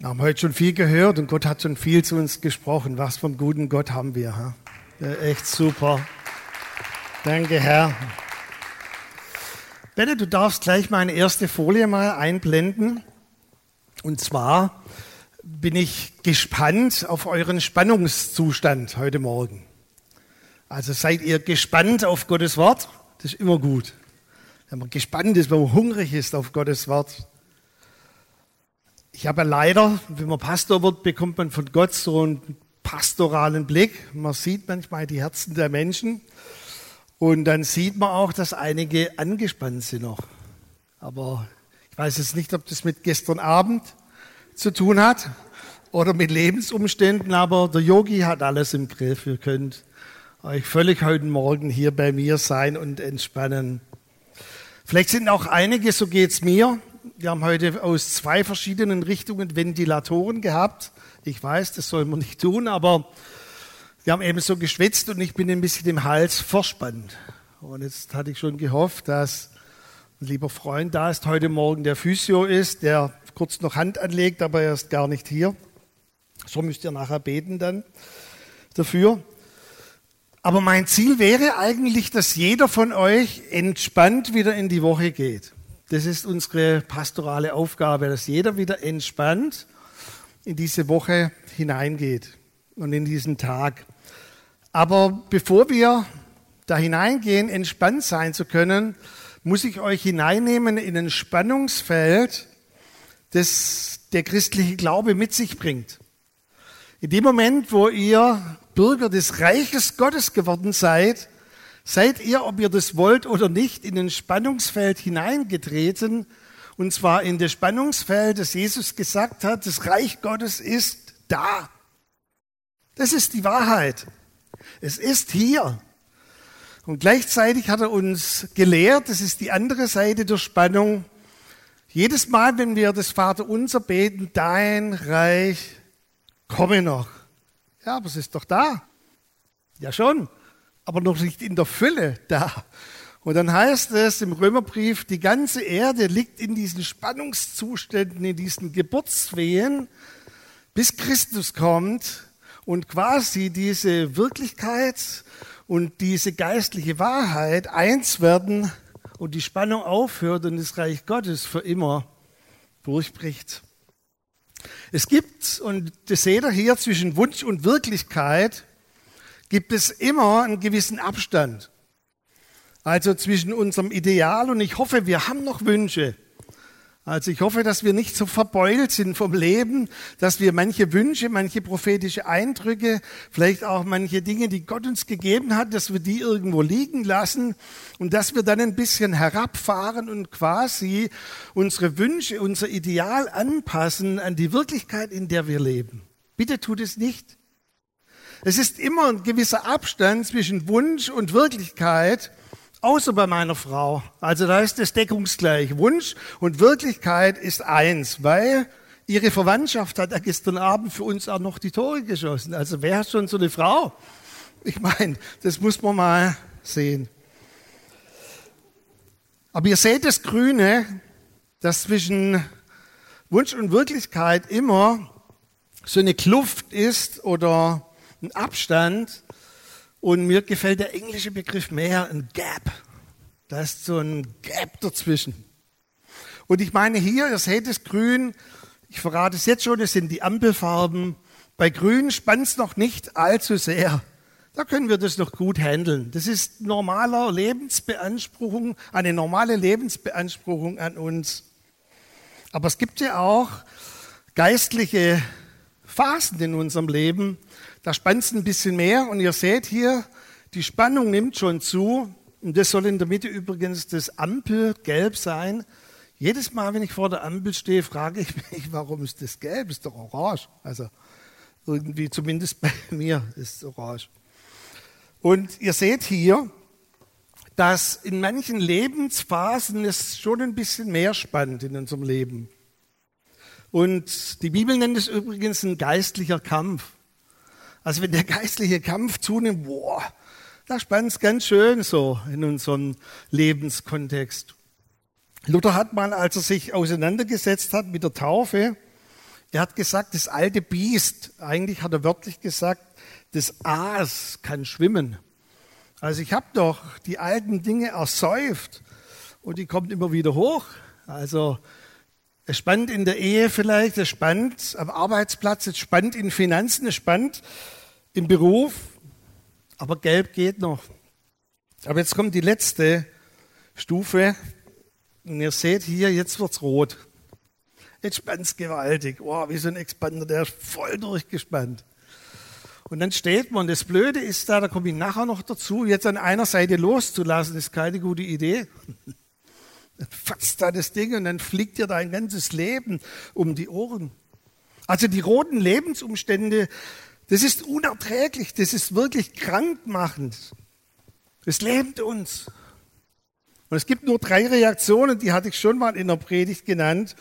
Wir haben heute schon viel gehört und Gott hat schon viel zu uns gesprochen. Was vom guten Gott haben wir? Ha? Echt super. Danke, Herr. Bette, du darfst gleich meine erste Folie mal einblenden. Und zwar bin ich gespannt auf euren Spannungszustand heute Morgen. Also seid ihr gespannt auf Gottes Wort? Das ist immer gut. Wenn man gespannt ist, wenn man hungrig ist auf Gottes Wort, ich habe leider, wenn man Pastor wird, bekommt man von Gott so einen pastoralen Blick. Man sieht manchmal die Herzen der Menschen und dann sieht man auch, dass einige angespannt sind noch. Aber ich weiß jetzt nicht, ob das mit gestern Abend zu tun hat oder mit Lebensumständen, aber der Yogi hat alles im Griff. Ihr könnt euch völlig heute Morgen hier bei mir sein und entspannen. Vielleicht sind auch einige, so geht's mir, wir haben heute aus zwei verschiedenen Richtungen Ventilatoren gehabt. Ich weiß, das soll man nicht tun, aber wir haben eben so geschwitzt und ich bin ein bisschen im Hals verspannt. Und jetzt hatte ich schon gehofft, dass ein lieber Freund da ist, heute Morgen der Physio ist, der kurz noch Hand anlegt, aber er ist gar nicht hier. So müsst ihr nachher beten dann dafür. Aber mein Ziel wäre eigentlich, dass jeder von euch entspannt wieder in die Woche geht. Das ist unsere pastorale Aufgabe, dass jeder wieder entspannt in diese Woche hineingeht und in diesen Tag. Aber bevor wir da hineingehen, entspannt sein zu können, muss ich euch hineinnehmen in ein Spannungsfeld, das der christliche Glaube mit sich bringt. In dem Moment, wo ihr Bürger des Reiches Gottes geworden seid, seid ihr, ob ihr das wollt oder nicht, in ein Spannungsfeld hineingetreten, und zwar in das Spannungsfeld, das Jesus gesagt hat, das Reich Gottes ist da. Das ist die Wahrheit. Es ist hier. Und gleichzeitig hat er uns gelehrt, das ist die andere Seite der Spannung, jedes Mal, wenn wir das Vaterunser beten, dein Reich komme noch. Ja, aber es ist doch da. Ja schon aber noch nicht in der Fülle da. Und dann heißt es im Römerbrief, die ganze Erde liegt in diesen Spannungszuständen, in diesen Geburtswehen, bis Christus kommt und quasi diese Wirklichkeit und diese geistliche Wahrheit eins werden und die Spannung aufhört und das Reich Gottes für immer durchbricht. Es gibt, und das seht ihr hier, zwischen Wunsch und Wirklichkeit gibt es immer einen gewissen Abstand. Also zwischen unserem Ideal und ich hoffe, wir haben noch Wünsche. Also ich hoffe, dass wir nicht so verbeult sind vom Leben, dass wir manche Wünsche, manche prophetische Eindrücke, vielleicht auch manche Dinge, die Gott uns gegeben hat, dass wir die irgendwo liegen lassen und dass wir dann ein bisschen herabfahren und quasi unsere Wünsche, unser Ideal anpassen an die Wirklichkeit, in der wir leben. Bitte tut es nicht. Es ist immer ein gewisser Abstand zwischen Wunsch und Wirklichkeit, außer bei meiner Frau. Also da ist es deckungsgleich. Wunsch und Wirklichkeit ist eins, weil ihre Verwandtschaft hat ja gestern Abend für uns auch noch die Tore geschossen. Also wer hat schon so eine Frau? Ich meine, das muss man mal sehen. Aber ihr seht das Grüne, dass zwischen Wunsch und Wirklichkeit immer so eine Kluft ist oder ein Abstand. Und mir gefällt der englische Begriff mehr, ein Gap. Da ist so ein Gap dazwischen. Und ich meine hier, ihr seht es grün, ich verrate es jetzt schon, es sind die Ampelfarben. Bei grün spannt es noch nicht allzu sehr. Da können wir das noch gut handeln. Das ist normaler Lebensbeanspruchung, eine normale Lebensbeanspruchung an uns. Aber es gibt ja auch geistliche Phasen in unserem Leben, da spannt es ein bisschen mehr und ihr seht hier, die Spannung nimmt schon zu. Und das soll in der Mitte übrigens das Ampelgelb sein. Jedes Mal, wenn ich vor der Ampel stehe, frage ich mich, warum ist das gelb? Ist doch orange. Also irgendwie, zumindest bei mir ist es orange. Und ihr seht hier, dass in manchen Lebensphasen es schon ein bisschen mehr spannt in unserem Leben. Und die Bibel nennt es übrigens ein geistlicher Kampf. Also wenn der geistliche Kampf zunimmt, boah, da spannt es ganz schön so in unserem Lebenskontext. Luther hat mal, als er sich auseinandergesetzt hat mit der Taufe, Er hat gesagt, das alte Biest, eigentlich hat er wörtlich gesagt, das Aas kann schwimmen. Also ich habe doch die alten Dinge ersäuft und die kommt immer wieder hoch. Also es spannt in der Ehe vielleicht, es spannt am Arbeitsplatz, es spannt in Finanzen, es spannt im Beruf, aber gelb geht noch. Aber jetzt kommt die letzte Stufe und ihr seht hier, jetzt wird's rot. Jetzt spannt's gewaltig. Oh, wie so ein Expander, der ist voll durchgespannt. Und dann steht man, das Blöde ist da, da komme ich nachher noch dazu, jetzt an einer Seite loszulassen, ist keine gute Idee. Fasst da das Ding und dann fliegt dir dein ganzes Leben um die Ohren. Also die roten Lebensumstände, das ist unerträglich, das ist wirklich krankmachend. Es lähmt uns. Und es gibt nur drei Reaktionen, die hatte ich schon mal in der Predigt genannt.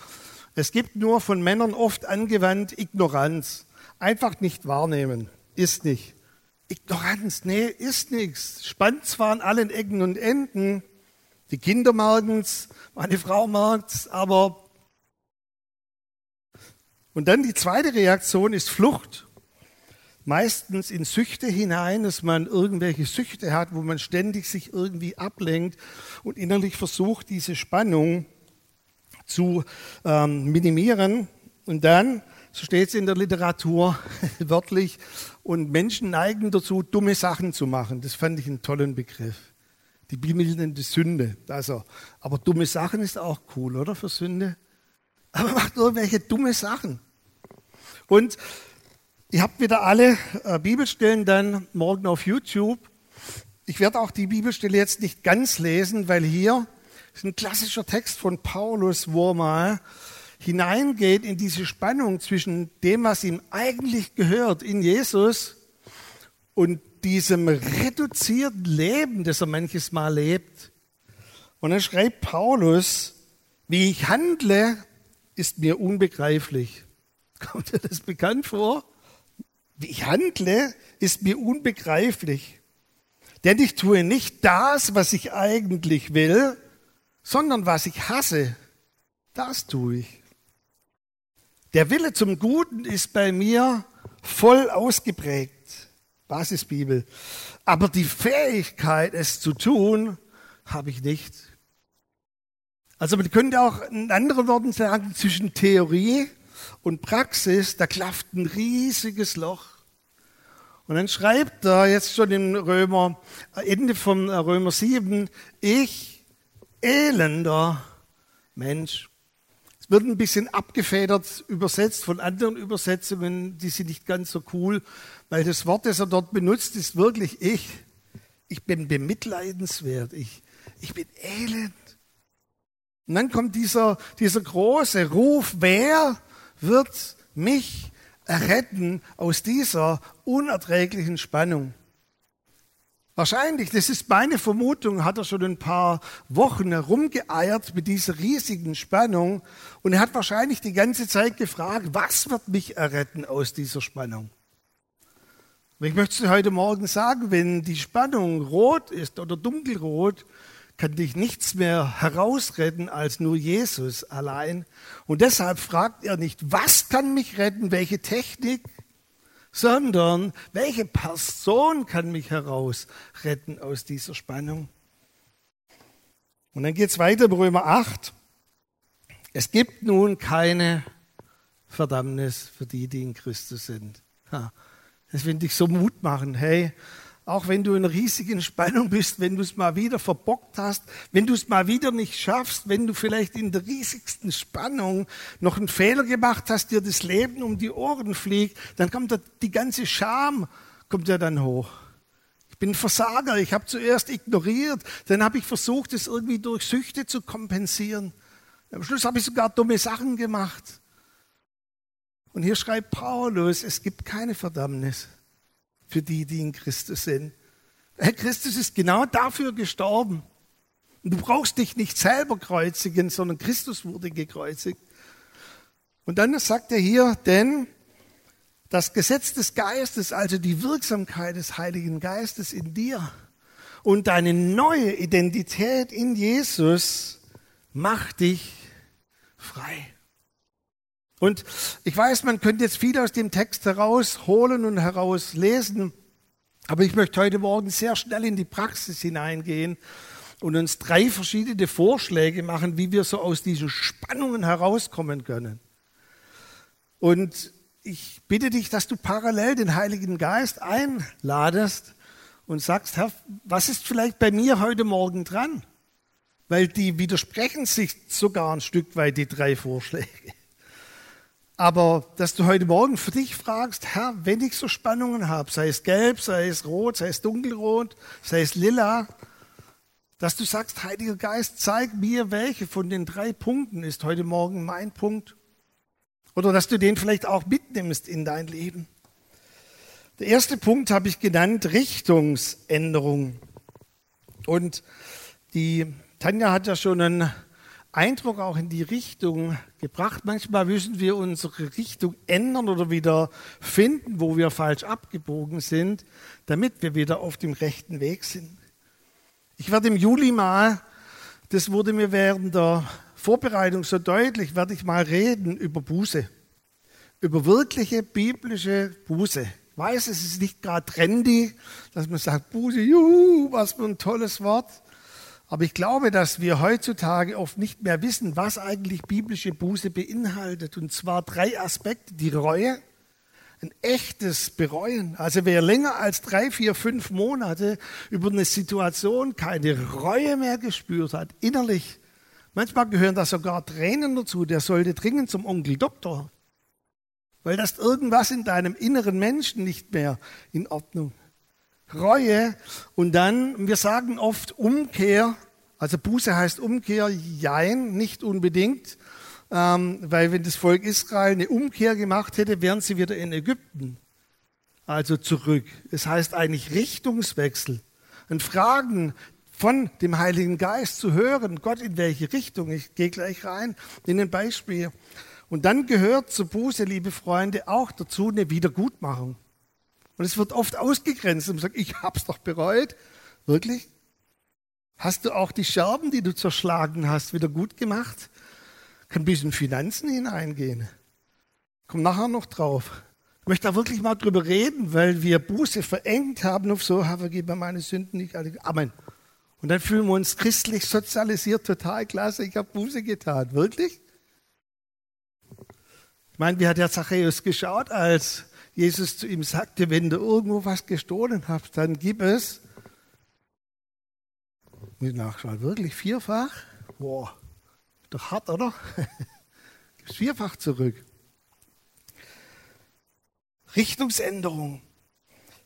Es gibt nur von Männern oft angewandt Ignoranz. Einfach nicht wahrnehmen. Ist nicht. Ignoranz, nee, ist nichts. Spannt zwar an allen Ecken und Enden. Die Kinder merken's, meine Frau merkt's, aber und dann die zweite Reaktion ist Flucht. Meistens in Süchte hinein, dass man irgendwelche Süchte hat, wo man ständig sich irgendwie ablenkt und innerlich versucht, diese Spannung zu ähm, minimieren. Und dann, so steht es in der Literatur wörtlich, und Menschen neigen dazu, dumme Sachen zu machen. Das fand ich einen tollen Begriff. Die Bibel nennt es Sünde. Also, aber dumme Sachen ist auch cool, oder? Für Sünde. Aber macht irgendwelche dumme Sachen. Und ihr habt wieder alle äh, Bibelstellen dann morgen auf YouTube. Ich werde auch die Bibelstelle jetzt nicht ganz lesen, weil hier ist ein klassischer Text von Paulus, wo er mal hineingeht in diese Spannung zwischen dem, was ihm eigentlich gehört in Jesus und diesem reduzierten Leben, das er manches Mal lebt. Und dann schreibt Paulus, wie ich handle, ist mir unbegreiflich. Kommt dir das bekannt vor? Wie ich handle, ist mir unbegreiflich. Denn ich tue nicht das, was ich eigentlich will, sondern was ich hasse, das tue ich. Der Wille zum Guten ist bei mir voll ausgeprägt. Basisbibel. Aber die Fähigkeit, es zu tun, habe ich nicht. Also man könnte auch in anderen Worten sagen, zwischen Theorie und Praxis, da klafft ein riesiges Loch. Und dann schreibt er jetzt schon im Römer, Ende von Römer 7, ich, elender Mensch, wird ein bisschen abgefedert übersetzt von anderen Übersetzungen, die sind nicht ganz so cool, weil das Wort, das er dort benutzt, ist wirklich ich. Ich bin bemitleidenswert, ich, ich bin elend. Und dann kommt dieser, dieser große Ruf, wer wird mich erretten aus dieser unerträglichen Spannung? Wahrscheinlich, das ist meine Vermutung, hat er schon ein paar Wochen herumgeeiert mit dieser riesigen Spannung und er hat wahrscheinlich die ganze Zeit gefragt, was wird mich erretten aus dieser Spannung? Und ich möchte es heute Morgen sagen, wenn die Spannung rot ist oder dunkelrot, kann dich nichts mehr herausretten als nur Jesus allein. Und deshalb fragt er nicht, was kann mich retten, welche Technik, sondern welche Person kann mich herausretten aus dieser Spannung? Und dann geht es weiter Römer 8. Es gibt nun keine Verdammnis für die, die in Christus sind. Das finde ich so Mut machen. Hey, auch wenn du in riesigen Spannung bist, wenn du es mal wieder verbockt hast, wenn du es mal wieder nicht schaffst, wenn du vielleicht in der riesigsten Spannung noch einen Fehler gemacht hast, dir das Leben um die Ohren fliegt, dann kommt die ganze Scham, kommt ja dann hoch. Ich bin Versager, ich habe zuerst ignoriert, dann habe ich versucht, es irgendwie durch Süchte zu kompensieren. Am Schluss habe ich sogar dumme Sachen gemacht. Und hier schreibt Paulus, es gibt keine Verdammnis für die, die in Christus sind. Herr Christus ist genau dafür gestorben. Und du brauchst dich nicht selber kreuzigen, sondern Christus wurde gekreuzigt. Und dann sagt er hier, denn das Gesetz des Geistes, also die Wirksamkeit des Heiligen Geistes in dir und deine neue Identität in Jesus macht dich frei. Und ich weiß, man könnte jetzt viel aus dem Text herausholen und herauslesen, aber ich möchte heute Morgen sehr schnell in die Praxis hineingehen und uns drei verschiedene Vorschläge machen, wie wir so aus diesen Spannungen herauskommen können. Und ich bitte dich, dass du parallel den Heiligen Geist einladest und sagst, Herr, was ist vielleicht bei mir heute Morgen dran? Weil die widersprechen sich sogar ein Stück weit, die drei Vorschläge. Aber dass du heute Morgen für dich fragst, Herr, wenn ich so Spannungen habe, sei es gelb, sei es rot, sei es dunkelrot, sei es lila, dass du sagst, Heiliger Geist, zeig mir, welche von den drei Punkten ist heute Morgen mein Punkt. Oder dass du den vielleicht auch mitnimmst in dein Leben. Der erste Punkt habe ich genannt, Richtungsänderung. Und die Tanja hat ja schon einen Eindruck auch in die Richtung gebracht. Manchmal müssen wir unsere Richtung ändern oder wieder finden, wo wir falsch abgebogen sind, damit wir wieder auf dem rechten Weg sind. Ich werde im Juli mal, das wurde mir während der Vorbereitung so deutlich, werde ich mal reden über Buße, über wirkliche biblische Buße. Ich weiß, es ist nicht gerade trendy, dass man sagt, Buße, juhu, was für ein tolles Wort. Aber ich glaube, dass wir heutzutage oft nicht mehr wissen, was eigentlich biblische Buße beinhaltet. Und zwar drei Aspekte. Die Reue, ein echtes Bereuen. Also wer länger als drei, vier, fünf Monate über eine Situation keine Reue mehr gespürt hat, innerlich, manchmal gehören da sogar Tränen dazu, der sollte dringend zum Onkel Doktor. Weil das irgendwas in deinem inneren Menschen nicht mehr in Ordnung. Reue und dann, wir sagen oft Umkehr, also Buße heißt Umkehr, jein, nicht unbedingt. Ähm, weil wenn das Volk Israel eine Umkehr gemacht hätte, wären sie wieder in Ägypten. Also zurück. Es heißt eigentlich Richtungswechsel. Und Fragen von dem Heiligen Geist zu hören, Gott in welche Richtung. Ich gehe gleich rein in ein Beispiel. Und dann gehört zur Buße, liebe Freunde, auch dazu eine Wiedergutmachung. Und es wird oft ausgegrenzt und sagt, ich hab's doch bereut. Wirklich? Hast du auch die Scherben, die du zerschlagen hast, wieder gut gemacht? kann ein bisschen Finanzen hineingehen. Komm nachher noch drauf. Ich möchte da wirklich mal drüber reden, weil wir Buße verengt haben auf so, vergib mir meine Sünden nicht alle. Amen. Und dann fühlen wir uns christlich sozialisiert, total klasse, ich habe Buße getan. Wirklich? Ich meine, wie hat der Zachäus geschaut, als Jesus zu ihm sagte, wenn du irgendwo was gestohlen hast, dann gib es. Muss nachschauen, wirklich vierfach? Boah. Doch hart, oder? Vierfach zurück. Richtungsänderung.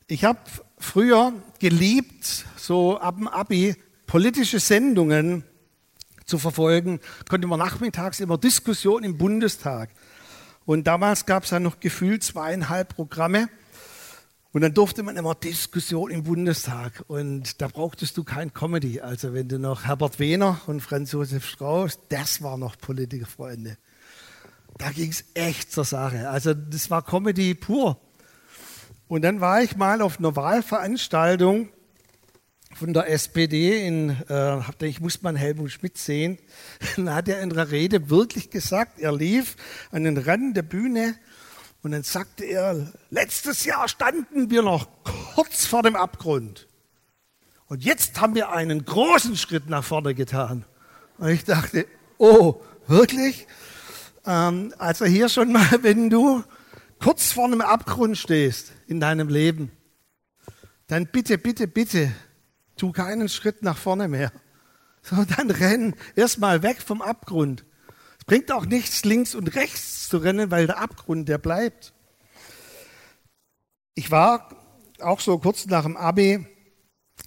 Ich habe früher geliebt, so ab dem Abi, politische Sendungen zu verfolgen. Konnte man nachmittags immer Diskussionen im Bundestag. Und damals gab es ja noch gefühlt zweieinhalb Programme. Und dann durfte man immer Diskussion im Bundestag und da brauchtest du kein Comedy. Also wenn du noch Herbert Wehner und Franz Josef Strauß, das war noch Politikerfreunde. Da ging es echt zur Sache. Also das war Comedy pur. Und dann war ich mal auf einer Wahlveranstaltung von der SPD in, äh, ich muss mal Helmut Schmidt sehen, dann hat er in der Rede wirklich gesagt, er lief an den Rand der Bühne und dann sagte er, letztes Jahr standen wir noch kurz vor dem Abgrund. Und jetzt haben wir einen großen Schritt nach vorne getan. Und ich dachte, oh, wirklich? Ähm, also hier schon mal, wenn du kurz vor einem Abgrund stehst in deinem Leben, dann bitte, bitte, bitte, tu keinen Schritt nach vorne mehr. Sondern renn erstmal weg vom Abgrund. Es bringt auch nichts, links und rechts zu rennen, weil der Abgrund, der bleibt. Ich war auch so kurz nach dem Abi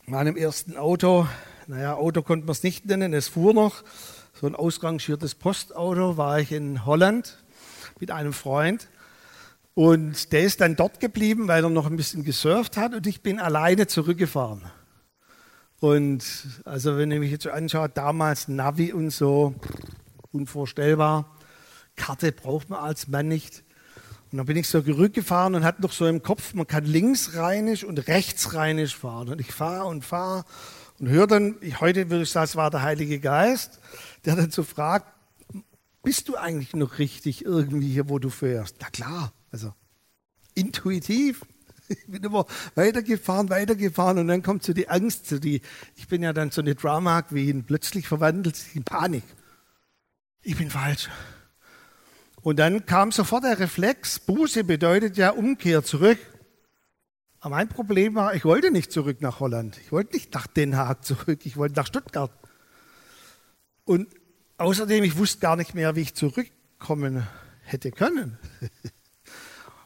meinem ersten Auto. Naja, Auto konnte man es nicht nennen, es fuhr noch. So ein ausrangiertes Postauto war ich in Holland mit einem Freund. Und der ist dann dort geblieben, weil er noch ein bisschen gesurft hat und ich bin alleine zurückgefahren. Und also wenn ihr mich jetzt so anschaut, damals Navi und so, unvorstellbar. Karte braucht man als Mann nicht. Und dann bin ich so zurückgefahren und hatte noch so im Kopf, man kann linksrheinisch und rechtsrheinisch fahren. Und ich fahre und fahre und höre dann, ich, heute würde ich sagen, es war der Heilige Geist, der dann so fragt, bist du eigentlich noch richtig irgendwie hier, wo du fährst? Na klar, also intuitiv. Ich bin immer weitergefahren, weitergefahren und dann kommt so die Angst, so die, ich bin ja dann so eine Drama Queen, plötzlich verwandelt sich in Panik. Ich bin falsch. Und dann kam sofort der Reflex, Buße bedeutet ja Umkehr zurück. Aber mein Problem war, ich wollte nicht zurück nach Holland. Ich wollte nicht nach Den Haag zurück. Ich wollte nach Stuttgart. Und außerdem, ich wusste gar nicht mehr, wie ich zurückkommen hätte können.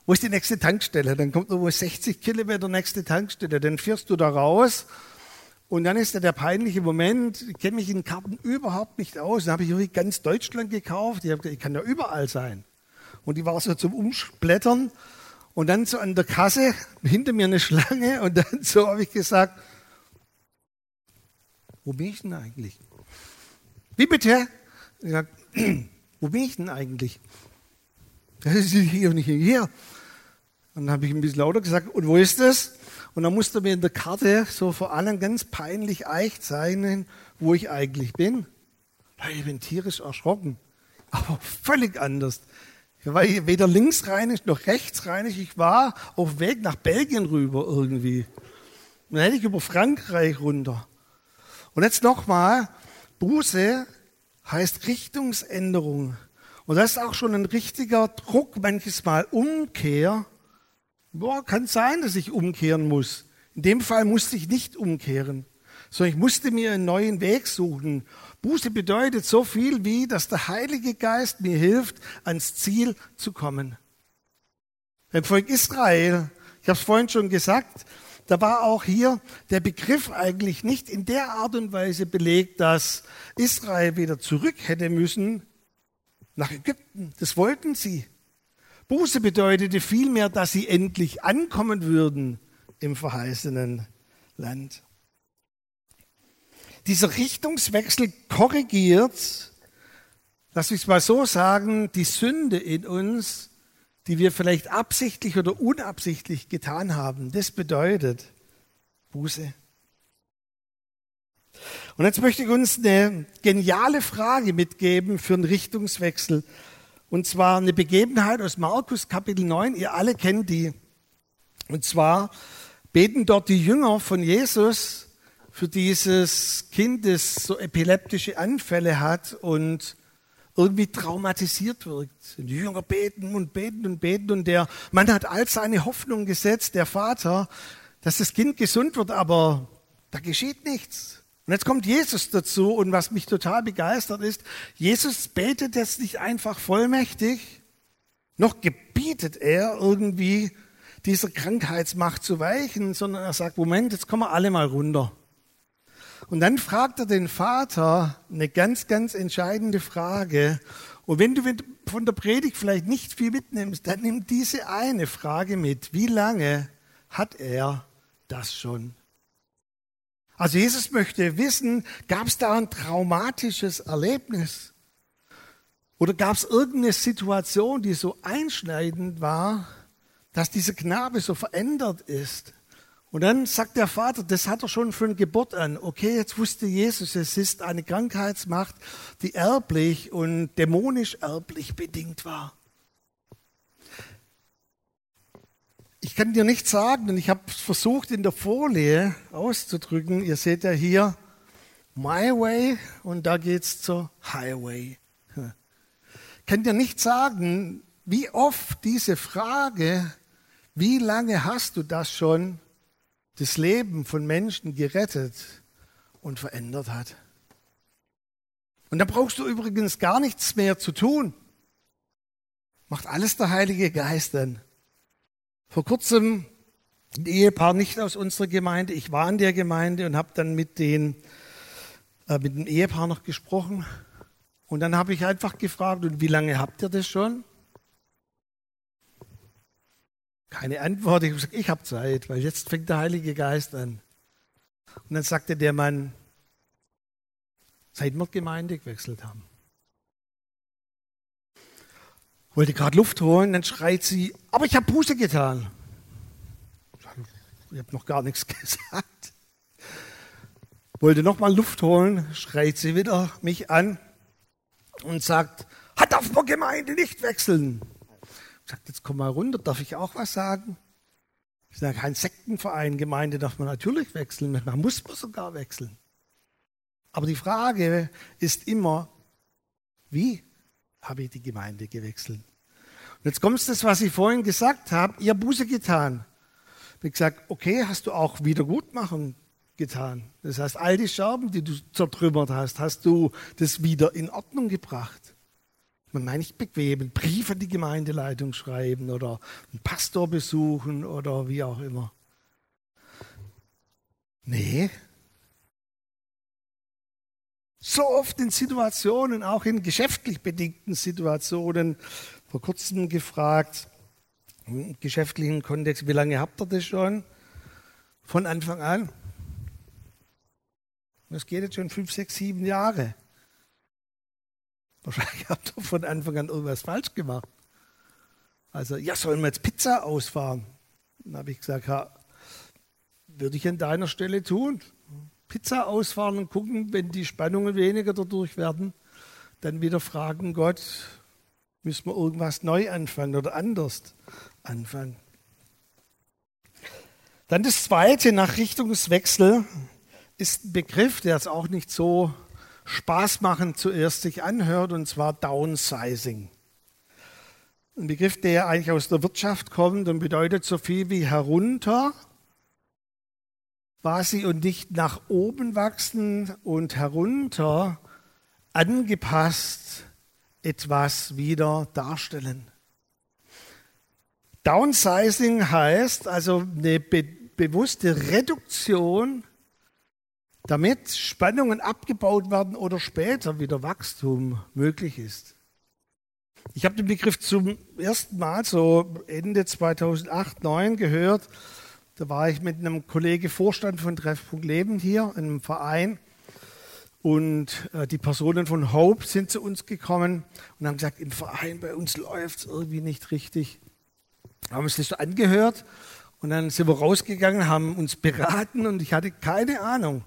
Wo ist die nächste Tankstelle? Dann kommt irgendwo 60 Kilometer nächste Tankstelle. Dann fährst du da raus. Und dann ist da der peinliche Moment, ich kenne mich in Karten überhaupt nicht aus. Dann habe ich irgendwie ganz Deutschland gekauft. Ich, habe, ich kann ja überall sein. Und die war so zum Umsplittern. Und dann so an der Kasse, hinter mir eine Schlange. Und dann so habe ich gesagt, wo bin ich denn eigentlich? Wie bitte? Ich sag, wo bin ich denn eigentlich? Das ist hier nicht hier. Und dann habe ich ein bisschen lauter gesagt, und wo ist das? Und dann musste mir in der Karte so vor allem ganz peinlich echt zeichnen, wo ich eigentlich bin. Ich bin tierisch erschrocken, aber völlig anders. Ich war weder linksrheinisch noch rechtsrheinisch. Ich war auf Weg nach Belgien rüber irgendwie. Und dann hätte ich über Frankreich runter. Und jetzt nochmal, Buße heißt Richtungsänderung. Und das ist auch schon ein richtiger Druck, manches Mal Umkehr. Boah, kann sein, dass ich umkehren muss. In dem Fall musste ich nicht umkehren, sondern ich musste mir einen neuen Weg suchen. Buße bedeutet so viel wie, dass der Heilige Geist mir hilft, ans Ziel zu kommen. Beim Volk Israel, ich habe es vorhin schon gesagt, da war auch hier der Begriff eigentlich nicht in der Art und Weise belegt, dass Israel wieder zurück hätte müssen nach Ägypten. Das wollten sie. Buße bedeutete vielmehr, dass sie endlich ankommen würden im verheißenen Land. Dieser Richtungswechsel korrigiert, lass mich es mal so sagen, die Sünde in uns, die wir vielleicht absichtlich oder unabsichtlich getan haben. Das bedeutet Buße. Und jetzt möchte ich uns eine geniale Frage mitgeben für einen Richtungswechsel. Und zwar eine Begebenheit aus Markus Kapitel 9. Ihr alle kennt die. Und zwar beten dort die Jünger von Jesus für dieses Kind, das so epileptische Anfälle hat und irgendwie traumatisiert wirkt. Und die Jünger beten und beten und beten und der Mann hat all seine Hoffnung gesetzt, der Vater, dass das Kind gesund wird, aber da geschieht nichts. Und jetzt kommt Jesus dazu und was mich total begeistert ist, Jesus betet jetzt nicht einfach vollmächtig, noch gebietet er irgendwie dieser Krankheitsmacht zu weichen, sondern er sagt, Moment, jetzt kommen wir alle mal runter. Und dann fragt er den Vater eine ganz, ganz entscheidende Frage. Und wenn du von der Predigt vielleicht nicht viel mitnimmst, dann nimm diese eine Frage mit. Wie lange hat er das schon also Jesus möchte wissen, gab es da ein traumatisches Erlebnis? Oder gab es irgendeine Situation, die so einschneidend war, dass dieser Knabe so verändert ist? Und dann sagt der Vater, das hat er schon von Geburt an. Okay, jetzt wusste Jesus, es ist eine Krankheitsmacht, die erblich und dämonisch erblich bedingt war. Ich kann dir nicht sagen, und ich habe versucht in der Folie auszudrücken. Ihr seht ja hier My Way und da geht's zur Highway. Ich kann dir nicht sagen, wie oft diese Frage, wie lange hast du das schon, das Leben von Menschen gerettet und verändert hat. Und da brauchst du übrigens gar nichts mehr zu tun. Macht alles der Heilige Geist dann. Vor kurzem ein Ehepaar nicht aus unserer Gemeinde. Ich war in der Gemeinde und habe dann mit, den, äh, mit dem Ehepaar noch gesprochen. Und dann habe ich einfach gefragt, und wie lange habt ihr das schon? Keine Antwort. Ich habe gesagt, ich habe Zeit, weil jetzt fängt der Heilige Geist an. Und dann sagte der Mann, seit wir Gemeinde gewechselt haben. Wollte gerade Luft holen, dann schreit sie, aber ich habe Buße getan. Ich habe noch gar nichts gesagt. Wollte noch mal Luft holen, schreit sie wieder mich an und sagt, hat darf man Gemeinde nicht wechseln. Ich sagte, jetzt komm mal runter, darf ich auch was sagen? Ich sage, kein Sektenverein, Gemeinde darf man natürlich wechseln, man muss man sogar wechseln. Aber die Frage ist immer, wie habe ich die Gemeinde gewechselt? Und jetzt kommt das, was ich vorhin gesagt habe, ihr Buße getan. Ich habe gesagt, okay, hast du auch Wiedergutmachen getan. Das heißt, all die Scherben, die du zertrümmert hast, hast du das wieder in Ordnung gebracht. Man meint nicht bequem, einen Brief an die Gemeindeleitung schreiben oder einen Pastor besuchen oder wie auch immer. Nee. So oft in Situationen, auch in geschäftlich bedingten Situationen, vor kurzem gefragt, im geschäftlichen Kontext, wie lange habt ihr das schon? Von Anfang an. Das geht jetzt schon fünf, sechs, sieben Jahre. Wahrscheinlich habt ihr von Anfang an irgendwas falsch gemacht. Also, ja, sollen wir jetzt Pizza ausfahren? Dann habe ich gesagt, ja, würde ich an deiner Stelle tun. Pizza ausfahren und gucken, wenn die Spannungen weniger dadurch werden, dann wieder fragen Gott, müssen wir irgendwas neu anfangen oder anders anfangen. Dann das zweite nach Richtungswechsel ist ein Begriff, der es auch nicht so spaßmachend zuerst sich anhört, und zwar Downsizing. Ein Begriff, der eigentlich aus der Wirtschaft kommt und bedeutet so viel wie herunter, quasi und nicht nach oben wachsen und herunter angepasst etwas wieder darstellen. Downsizing heißt also eine be bewusste Reduktion damit Spannungen abgebaut werden oder später wieder Wachstum möglich ist. Ich habe den Begriff zum ersten Mal so Ende 2008, 2009 gehört. Da war ich mit einem Kollege Vorstand von Treffpunkt Leben hier, einem Verein. Und äh, die Personen von Hope sind zu uns gekommen und haben gesagt, im Verein bei uns läuft es irgendwie nicht richtig. Haben das so angehört und dann sind wir rausgegangen, haben uns beraten und ich hatte keine Ahnung,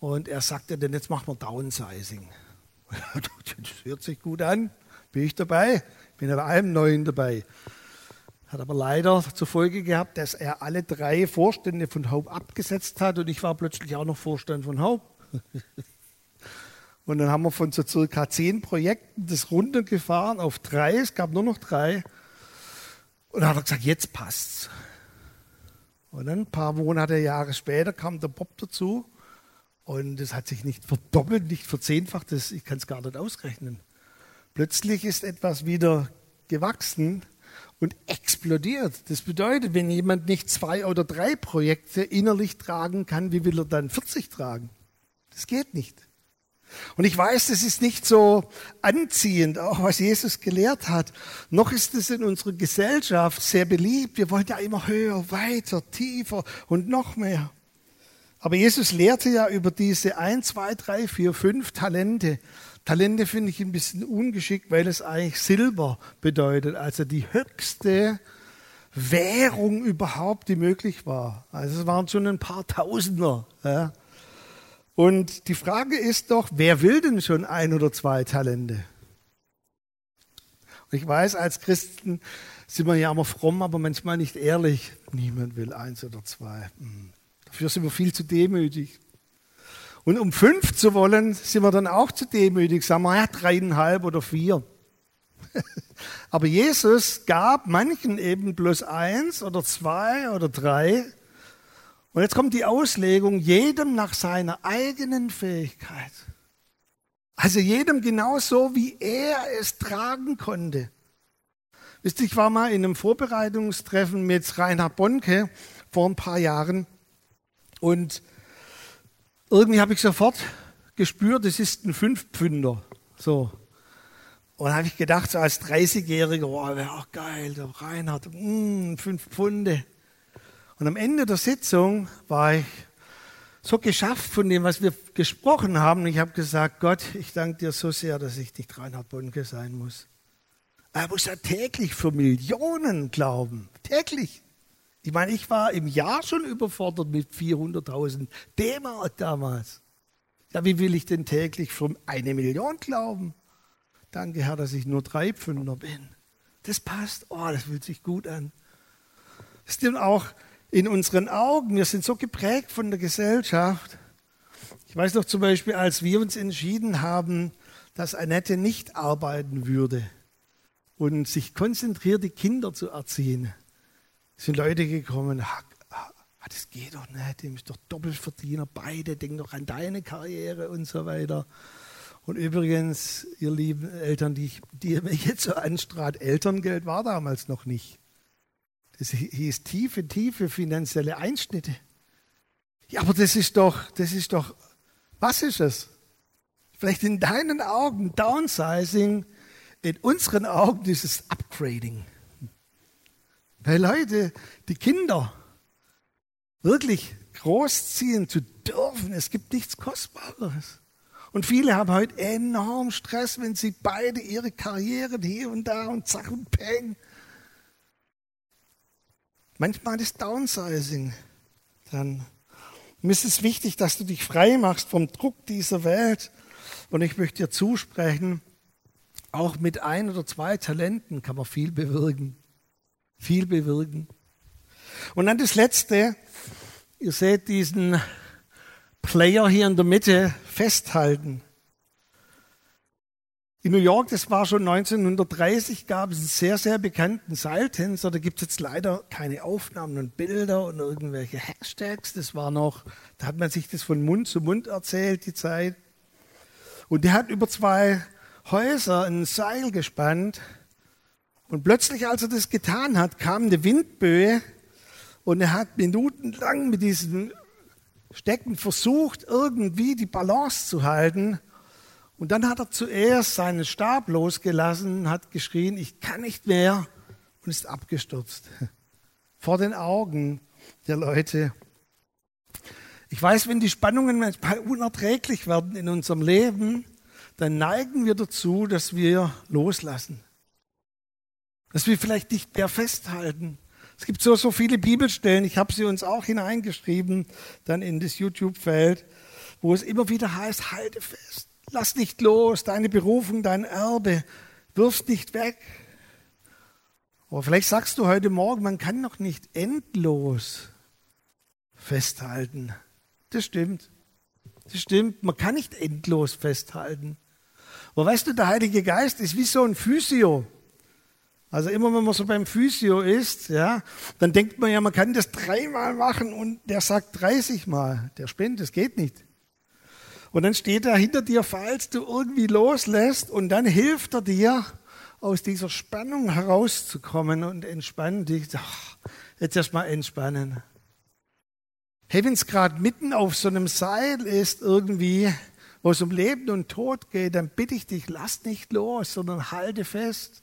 und er sagte, denn jetzt machen wir Downsizing. Das hört sich gut an, bin ich dabei, bin bei allem Neuen dabei. Hat aber leider zur Folge gehabt, dass er alle drei Vorstände von Hope abgesetzt hat und ich war plötzlich auch noch Vorstand von Hope. Und dann haben wir von so circa zehn Projekten das runtergefahren auf drei, es gab nur noch drei. Und dann hat er gesagt, jetzt passt's. Und dann ein paar Monate, Jahre später kam der Bob dazu und es hat sich nicht verdoppelt, nicht verzehnfacht, das, ich kann es gar nicht ausrechnen. Plötzlich ist etwas wieder gewachsen und explodiert. Das bedeutet, wenn jemand nicht zwei oder drei Projekte innerlich tragen kann, wie will er dann 40 tragen? Das geht nicht. Und ich weiß, das ist nicht so anziehend, auch was Jesus gelehrt hat. Noch ist es in unserer Gesellschaft sehr beliebt. Wir wollen ja immer höher, weiter, tiefer und noch mehr. Aber Jesus lehrte ja über diese ein, zwei, drei, vier, fünf Talente. Talente finde ich ein bisschen ungeschickt, weil es eigentlich Silber bedeutet, also die höchste Währung überhaupt, die möglich war. Also es waren schon ein paar Tausender. Ja. Und die Frage ist doch, wer will denn schon ein oder zwei Talente? Ich weiß, als Christen sind wir ja immer fromm, aber manchmal nicht ehrlich. Niemand will eins oder zwei. Hm. Dafür sind wir viel zu demütig. Und um fünf zu wollen, sind wir dann auch zu demütig. Sagen wir, ja, dreieinhalb oder vier. Aber Jesus gab manchen eben bloß eins oder zwei oder drei. Und jetzt kommt die Auslegung, jedem nach seiner eigenen Fähigkeit. Also jedem genauso, wie er es tragen konnte. Wisst ihr, ich war mal in einem Vorbereitungstreffen mit Reinhard Bonke vor ein paar Jahren. Und irgendwie habe ich sofort gespürt, es ist ein Fünfpfünder. So. Und habe ich gedacht, so als 30-Jähriger, oh, wäre auch geil, der Reinhard, mm, fünf Pfunde. Und am Ende der Sitzung war ich so geschafft von dem, was wir gesprochen haben. Ich habe gesagt, Gott, ich danke dir so sehr, dass ich nicht Reinhard Bonke sein muss. Er muss ja täglich für Millionen glauben. Täglich. Ich meine, ich war im Jahr schon überfordert mit 400.000 D-Mark damals. Ja, wie will ich denn täglich für eine Million glauben? Danke, Herr, dass ich nur drei Pfünder bin. Das passt. Oh, das fühlt sich gut an. Das stimmt auch in unseren Augen. Wir sind so geprägt von der Gesellschaft. Ich weiß noch zum Beispiel, als wir uns entschieden haben, dass Annette nicht arbeiten würde und sich konzentriert, die Kinder zu erziehen, sind Leute gekommen, das geht doch nicht, du bist doch Doppelverdiener, beide, denk doch an deine Karriere und so weiter. Und übrigens, ihr lieben Eltern, die, die ihr mir jetzt so anstrahlt, Elterngeld war damals noch nicht. Das hieß tiefe, tiefe finanzielle Einschnitte. Ja, aber das ist doch, das ist doch, was ist es? Vielleicht in deinen Augen Downsizing, in unseren Augen ist es Upgrading. Weil Leute, die Kinder wirklich großziehen zu dürfen, es gibt nichts Kostbareres. Und viele haben heute enorm Stress, wenn sie beide ihre Karrieren hier und da und zack und peng. Manchmal ist Downsizing dann. Ist es wichtig, dass du dich frei machst vom Druck dieser Welt. Und ich möchte dir zusprechen, auch mit ein oder zwei Talenten kann man viel bewirken. Viel bewirken. Und dann das Letzte. Ihr seht diesen Player hier in der Mitte festhalten. In New York, das war schon 1930, gab es einen sehr, sehr bekannten Seiltänzer. Da gibt es jetzt leider keine Aufnahmen und Bilder und irgendwelche Hashtags. Das war noch, da hat man sich das von Mund zu Mund erzählt, die Zeit. Und der hat über zwei Häuser ein Seil gespannt. Und plötzlich, als er das getan hat, kam eine Windböe und er hat minutenlang mit diesem Stecken versucht, irgendwie die Balance zu halten. Und dann hat er zuerst seinen Stab losgelassen, hat geschrien, ich kann nicht mehr und ist abgestürzt. Vor den Augen der Leute. Ich weiß, wenn die Spannungen manchmal unerträglich werden in unserem Leben, dann neigen wir dazu, dass wir loslassen. Dass wir vielleicht nicht mehr festhalten. Es gibt so, so viele Bibelstellen, ich habe sie uns auch hineingeschrieben, dann in das YouTube-Feld, wo es immer wieder heißt, halte fest, lass nicht los, deine Berufung, dein Erbe, wirf nicht weg. Aber vielleicht sagst du heute Morgen, man kann noch nicht endlos festhalten. Das stimmt. Das stimmt. Man kann nicht endlos festhalten. Aber weißt du, der Heilige Geist ist wie so ein Physio. Also immer wenn man so beim Physio ist, ja, dann denkt man ja, man kann das dreimal machen und der sagt 30 Mal. Der spinnt, das geht nicht. Und dann steht er hinter dir, falls du irgendwie loslässt und dann hilft er dir, aus dieser Spannung herauszukommen und entspannen dich. Ach, jetzt erstmal entspannen. Hey, wenn es gerade mitten auf so einem Seil ist, irgendwie, wo es um Leben und Tod geht, dann bitte ich dich, lass nicht los, sondern halte fest.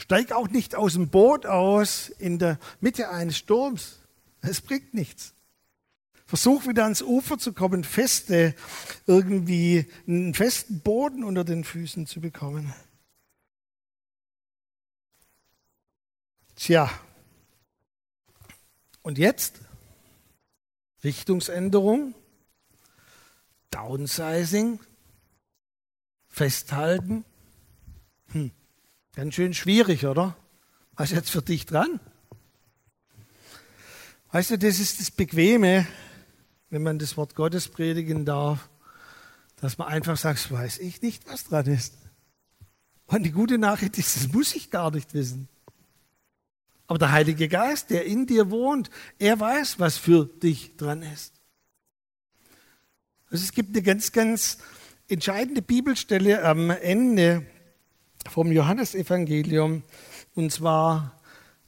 Steig auch nicht aus dem Boot aus in der Mitte eines Sturms. Es bringt nichts. Versuch wieder ans Ufer zu kommen, feste, irgendwie einen festen Boden unter den Füßen zu bekommen. Tja. Und jetzt? Richtungsänderung, Downsizing, Festhalten. Hm. Ganz schön schwierig, oder? Was ist jetzt für dich dran? Weißt du, das ist das Bequeme, wenn man das Wort Gottes predigen darf, dass man einfach sagt, weiß ich nicht, was dran ist. Und die gute Nachricht ist, das muss ich gar nicht wissen. Aber der Heilige Geist, der in dir wohnt, er weiß, was für dich dran ist. Also es gibt eine ganz, ganz entscheidende Bibelstelle am Ende vom Johannesevangelium. Und zwar,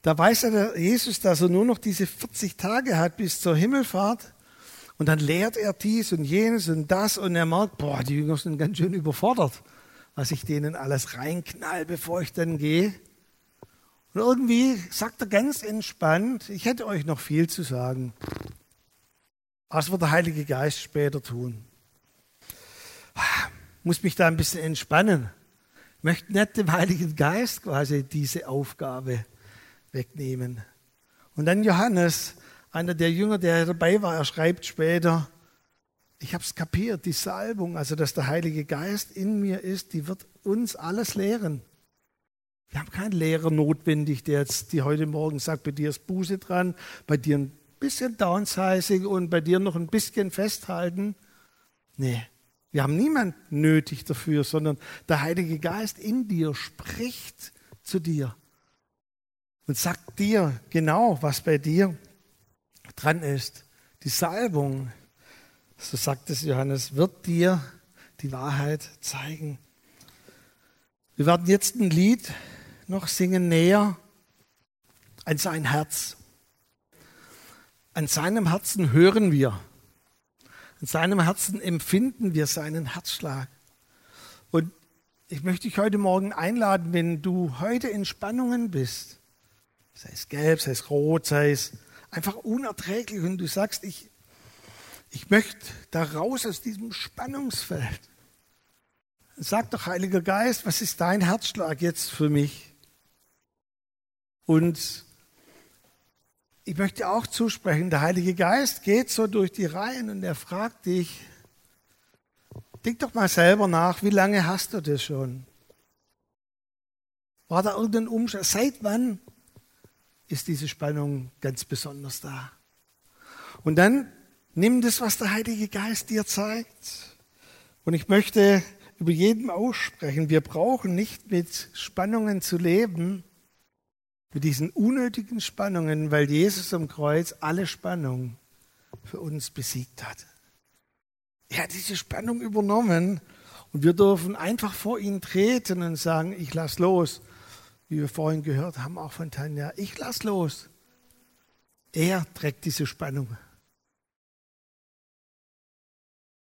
da weiß der Jesus, dass er nur noch diese 40 Tage hat bis zur Himmelfahrt. Und dann lehrt er dies und jenes und das und er merkt, boah, die Jünger sind ganz schön überfordert, was ich denen alles reinknall, bevor ich dann gehe. Und irgendwie sagt er ganz entspannt, ich hätte euch noch viel zu sagen. Was wird der Heilige Geist später tun? Muss mich da ein bisschen entspannen. Ich möchte nicht dem Heiligen Geist quasi diese Aufgabe wegnehmen. Und dann Johannes, einer der Jünger, der dabei war, er schreibt später, ich habe es kapiert, die Salbung, also dass der Heilige Geist in mir ist, die wird uns alles lehren. Wir haben keinen Lehrer notwendig, der jetzt die heute Morgen sagt, bei dir ist Buße dran, bei dir ein bisschen Downsizing und bei dir noch ein bisschen festhalten. Nee, wir haben niemanden nötig dafür, sondern der Heilige Geist in dir spricht zu dir und sagt dir genau, was bei dir dran ist. Die Salbung so sagt es Johannes, wird dir die Wahrheit zeigen. Wir werden jetzt ein Lied noch singen näher an sein Herz. An seinem Herzen hören wir. An seinem Herzen empfinden wir seinen Herzschlag. Und ich möchte dich heute Morgen einladen, wenn du heute in Spannungen bist, sei es gelb, sei es rot, sei es einfach unerträglich und du sagst, ich, ich möchte da raus aus diesem Spannungsfeld. Sag doch, Heiliger Geist, was ist dein Herzschlag jetzt für mich? Und ich möchte auch zusprechen, der Heilige Geist geht so durch die Reihen und er fragt dich, denk doch mal selber nach, wie lange hast du das schon? War da irgendein Umstand? Seit wann ist diese Spannung ganz besonders da? Und dann Nimm das, was der Heilige Geist dir zeigt. Und ich möchte über jedem aussprechen, wir brauchen nicht mit Spannungen zu leben, mit diesen unnötigen Spannungen, weil Jesus am Kreuz alle Spannung für uns besiegt hat. Er hat diese Spannung übernommen und wir dürfen einfach vor ihn treten und sagen, ich lass los. Wie wir vorhin gehört haben, auch von Tanja, ich lass los. Er trägt diese Spannung